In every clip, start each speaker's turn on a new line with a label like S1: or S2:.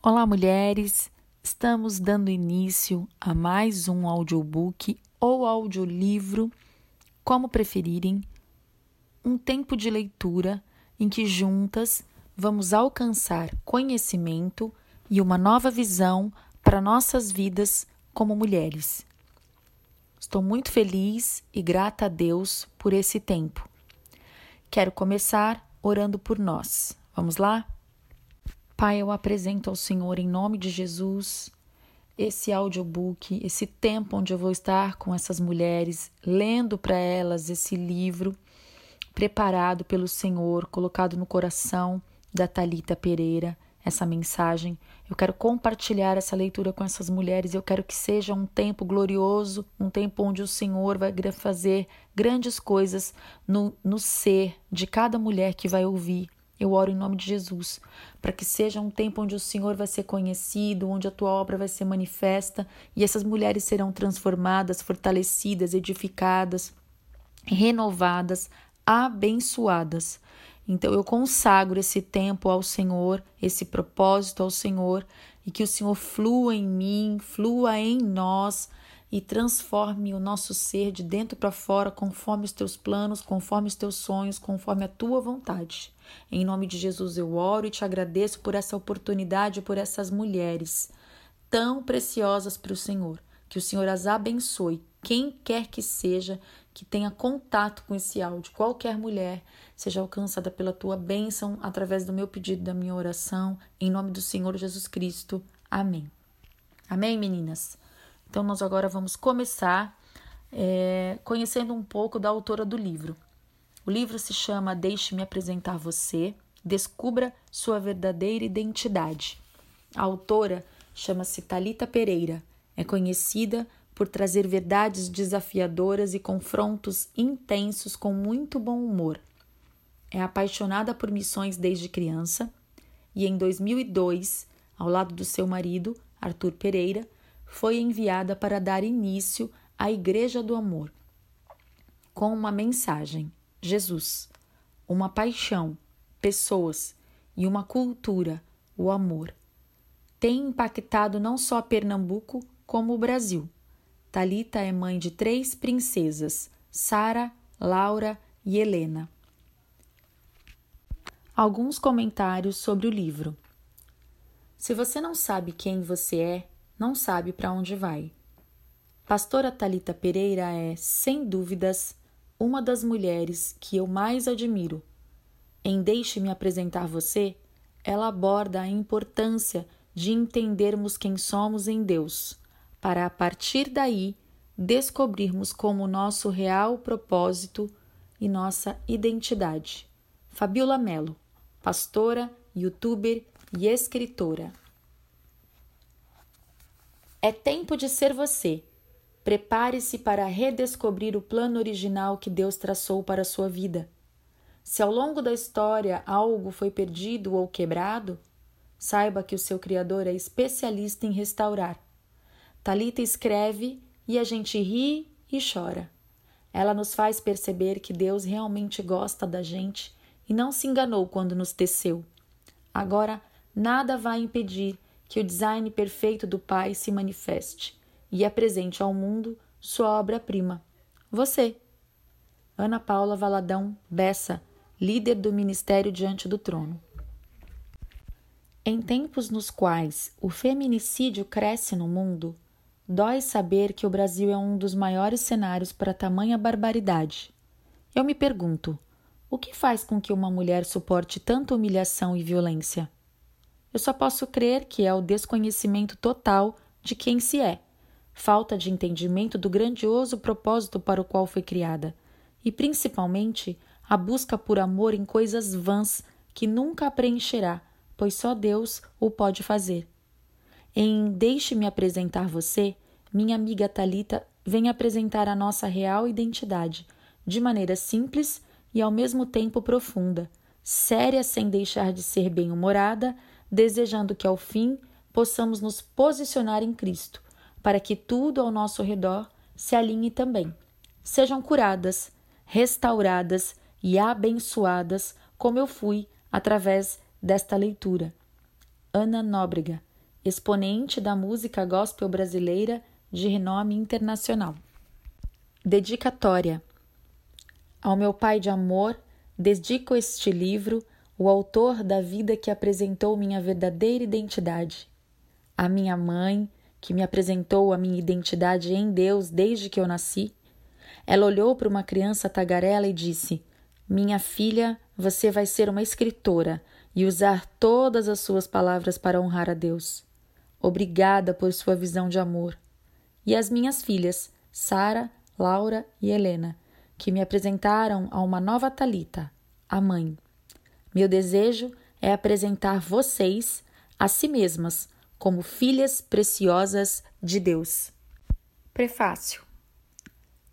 S1: Olá, mulheres! Estamos dando início a mais um audiobook ou audiolivro, como preferirem, um tempo de leitura em que juntas vamos alcançar conhecimento e uma nova visão para nossas vidas como mulheres. Estou muito feliz e grata a Deus por esse tempo. Quero começar orando por nós. Vamos lá? Pai, eu apresento ao Senhor, em nome de Jesus, esse audiobook, esse tempo onde eu vou estar com essas mulheres, lendo para elas esse livro preparado pelo Senhor, colocado no coração da Talita Pereira, essa mensagem. Eu quero compartilhar essa leitura com essas mulheres. Eu quero que seja um tempo glorioso, um tempo onde o Senhor vai fazer grandes coisas no, no ser de cada mulher que vai ouvir eu oro em nome de Jesus, para que seja um tempo onde o Senhor vai ser conhecido, onde a tua obra vai ser manifesta e essas mulheres serão transformadas, fortalecidas, edificadas, renovadas, abençoadas. Então eu consagro esse tempo ao Senhor, esse propósito ao Senhor, e que o Senhor flua em mim, flua em nós e transforme o nosso ser de dentro para fora, conforme os teus planos, conforme os teus sonhos, conforme a tua vontade. Em nome de Jesus eu oro e te agradeço por essa oportunidade, por essas mulheres tão preciosas para o Senhor. Que o Senhor as abençoe, quem quer que seja que tenha contato com esse áudio, qualquer mulher, seja alcançada pela tua bênção através do meu pedido, da minha oração, em nome do Senhor Jesus Cristo. Amém. Amém, meninas? Então, nós agora vamos começar é, conhecendo um pouco da autora do livro. O livro se chama Deixe-me apresentar você, descubra sua verdadeira identidade. A autora chama-se Talita Pereira. É conhecida por trazer verdades desafiadoras e confrontos intensos com muito bom humor. É apaixonada por missões desde criança e em 2002, ao lado do seu marido, Arthur Pereira, foi enviada para dar início à Igreja do Amor, com uma mensagem: Jesus, uma paixão, pessoas e uma cultura, o amor. Tem impactado não só Pernambuco, como o Brasil. Talita é mãe de três princesas: Sara, Laura e Helena. Alguns comentários sobre o livro. Se você não sabe quem você é, não sabe para onde vai. Pastora Talita Pereira é, sem dúvidas, uma das mulheres que eu mais admiro. Em Deixe-me apresentar você, ela aborda a importância de entendermos quem somos em Deus, para a partir daí descobrirmos como nosso real propósito e nossa identidade. Fabiola Mello, pastora, youtuber e escritora. É tempo de ser você. Prepare-se para redescobrir o plano original que Deus traçou para a sua vida. Se ao longo da história algo foi perdido ou quebrado, saiba que o seu Criador é especialista em restaurar. Talita escreve e a gente ri e chora. Ela nos faz perceber que Deus realmente gosta da gente e não se enganou quando nos teceu. Agora, nada vai impedir que o design perfeito do Pai se manifeste e apresente ao mundo sua obra-prima. Você. Ana Paula Valadão Bessa, líder do Ministério Diante do Trono. Em tempos nos quais o feminicídio cresce no mundo, dói saber que o Brasil é um dos maiores cenários para tamanha barbaridade. Eu me pergunto: o que faz com que uma mulher suporte tanta humilhação e violência? Eu só posso crer que é o desconhecimento total de quem se é, falta de entendimento do grandioso propósito para o qual foi criada, e principalmente a busca por amor em coisas vãs que nunca a preencherá, pois só Deus o pode fazer. Em Deixe-me apresentar você, minha amiga Talita vem apresentar a nossa real identidade, de maneira simples e ao mesmo tempo profunda, séria sem deixar de ser bem-humorada, desejando que ao fim possamos nos posicionar em Cristo, para que tudo ao nosso redor se alinhe também. Sejam curadas, restauradas e abençoadas, como eu fui através desta leitura. Ana Nóbrega, exponente da música gospel brasileira de renome internacional. Dedicatória. Ao meu Pai de amor, dedico este livro, o autor da vida que apresentou minha verdadeira identidade. A minha mãe, que me apresentou a minha identidade em Deus desde que eu nasci. Ela olhou para uma criança tagarela e disse: Minha filha, você vai ser uma escritora e usar todas as suas palavras para honrar a Deus. Obrigada por sua visão de amor. E as minhas filhas, Sara, Laura e Helena, que me apresentaram a uma nova Talita, a mãe. Meu desejo é apresentar vocês a si mesmas como filhas preciosas de Deus. Prefácio.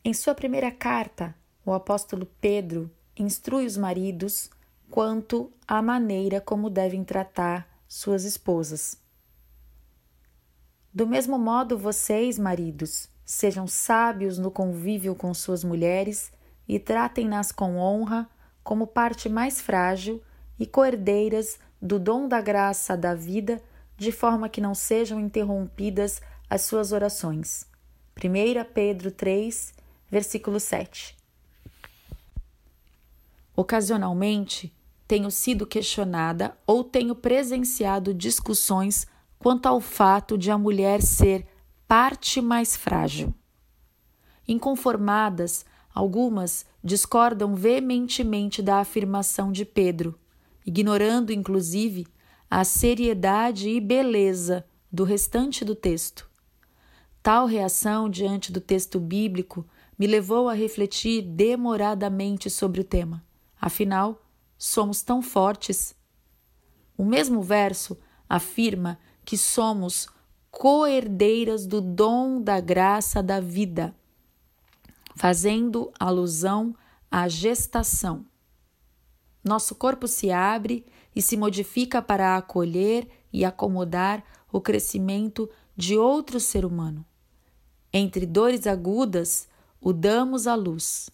S1: Em sua primeira carta, o apóstolo Pedro instrui os maridos quanto à maneira como devem tratar suas esposas. Do mesmo modo, vocês, maridos, sejam sábios no convívio com suas mulheres e tratem-nas com honra como parte mais frágil e coerdeiras do dom da graça da vida, de forma que não sejam interrompidas as suas orações. 1 Pedro 3, versículo 7. Ocasionalmente, tenho sido questionada ou tenho presenciado discussões quanto ao fato de a mulher ser parte mais frágil. Inconformadas, algumas discordam veementemente da afirmação de Pedro, ignorando inclusive a seriedade e beleza do restante do texto. Tal reação diante do texto bíblico me levou a refletir demoradamente sobre o tema. Afinal, somos tão fortes. O mesmo verso afirma que somos coerdeiras do dom da graça da vida, fazendo alusão à gestação. Nosso corpo se abre e se modifica para acolher e acomodar o crescimento de outro ser humano. Entre dores agudas, o damos à luz.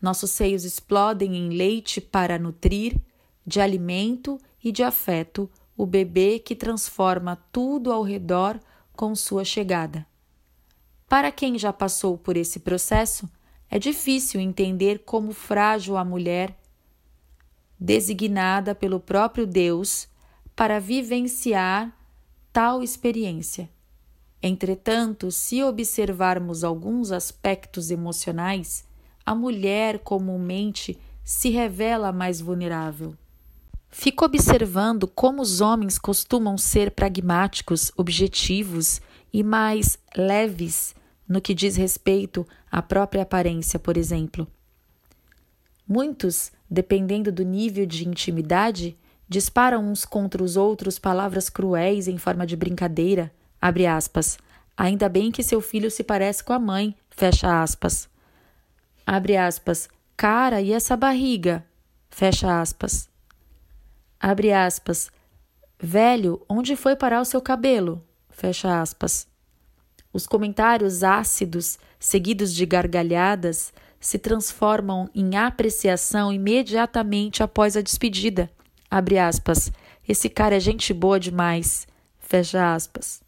S1: Nossos seios explodem em leite para nutrir, de alimento e de afeto, o bebê que transforma tudo ao redor com sua chegada. Para quem já passou por esse processo, é difícil entender como frágil a mulher, designada pelo próprio Deus para vivenciar tal experiência. Entretanto, se observarmos alguns aspectos emocionais, a mulher comumente se revela mais vulnerável. Fico observando como os homens costumam ser pragmáticos, objetivos e mais leves no que diz respeito à própria aparência, por exemplo. Muitos, dependendo do nível de intimidade, disparam uns contra os outros palavras cruéis em forma de brincadeira, abre aspas. Ainda bem que seu filho se parece com a mãe, fecha aspas abre aspas, cara, e essa barriga? Fecha aspas. Abre aspas, velho, onde foi parar o seu cabelo? Fecha aspas. Os comentários ácidos, seguidos de gargalhadas, se transformam em apreciação imediatamente após a despedida. Abre aspas. Esse cara é gente boa demais. Fecha aspas.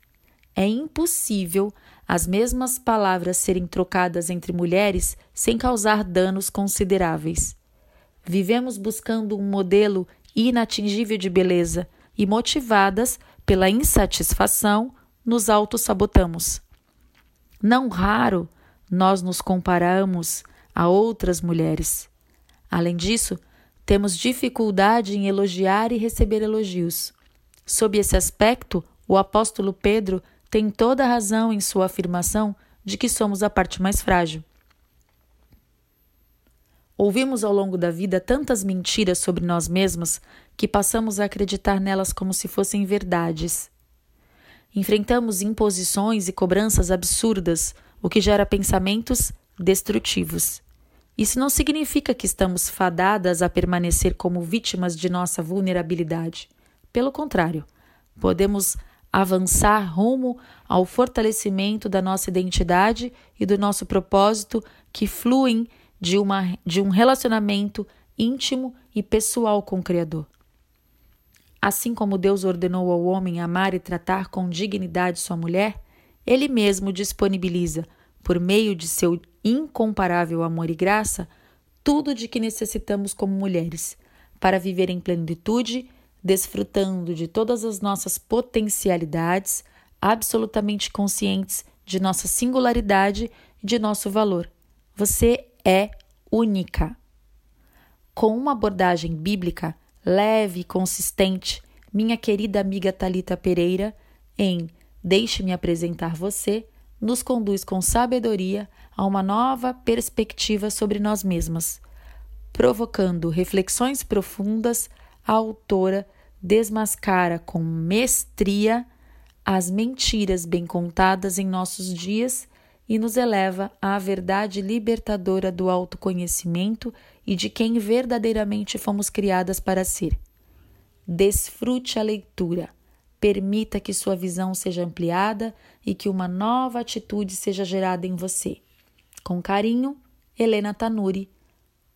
S1: É impossível as mesmas palavras serem trocadas entre mulheres sem causar danos consideráveis. Vivemos buscando um modelo inatingível de beleza e, motivadas pela insatisfação, nos autossabotamos. Não raro, nós nos comparamos a outras mulheres. Além disso, temos dificuldade em elogiar e receber elogios. Sob esse aspecto, o apóstolo Pedro tem toda a razão em sua afirmação de que somos a parte mais frágil. Ouvimos ao longo da vida tantas mentiras sobre nós mesmos que passamos a acreditar nelas como se fossem verdades. Enfrentamos imposições e cobranças absurdas, o que gera pensamentos destrutivos. Isso não significa que estamos fadadas a permanecer como vítimas de nossa vulnerabilidade. Pelo contrário, podemos avançar rumo ao fortalecimento da nossa identidade e do nosso propósito que fluem de, uma, de um relacionamento íntimo e pessoal com o Criador. Assim como Deus ordenou ao homem amar e tratar com dignidade sua mulher, ele mesmo disponibiliza, por meio de seu incomparável amor e graça, tudo de que necessitamos como mulheres, para viver em plenitude, desfrutando de todas as nossas potencialidades, absolutamente conscientes de nossa singularidade e de nosso valor. Você é única. Com uma abordagem bíblica leve e consistente, minha querida amiga Talita Pereira, em Deixe-me apresentar você, nos conduz com sabedoria a uma nova perspectiva sobre nós mesmas, provocando reflexões profundas, a autora desmascara com mestria as mentiras bem contadas em nossos dias e nos eleva à verdade libertadora do autoconhecimento e de quem verdadeiramente fomos criadas para ser. Desfrute a leitura, permita que sua visão seja ampliada e que uma nova atitude seja gerada em você. Com carinho, Helena Tanuri,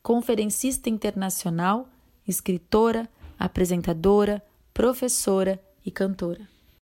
S1: conferencista internacional, escritora, apresentadora, professora e cantora.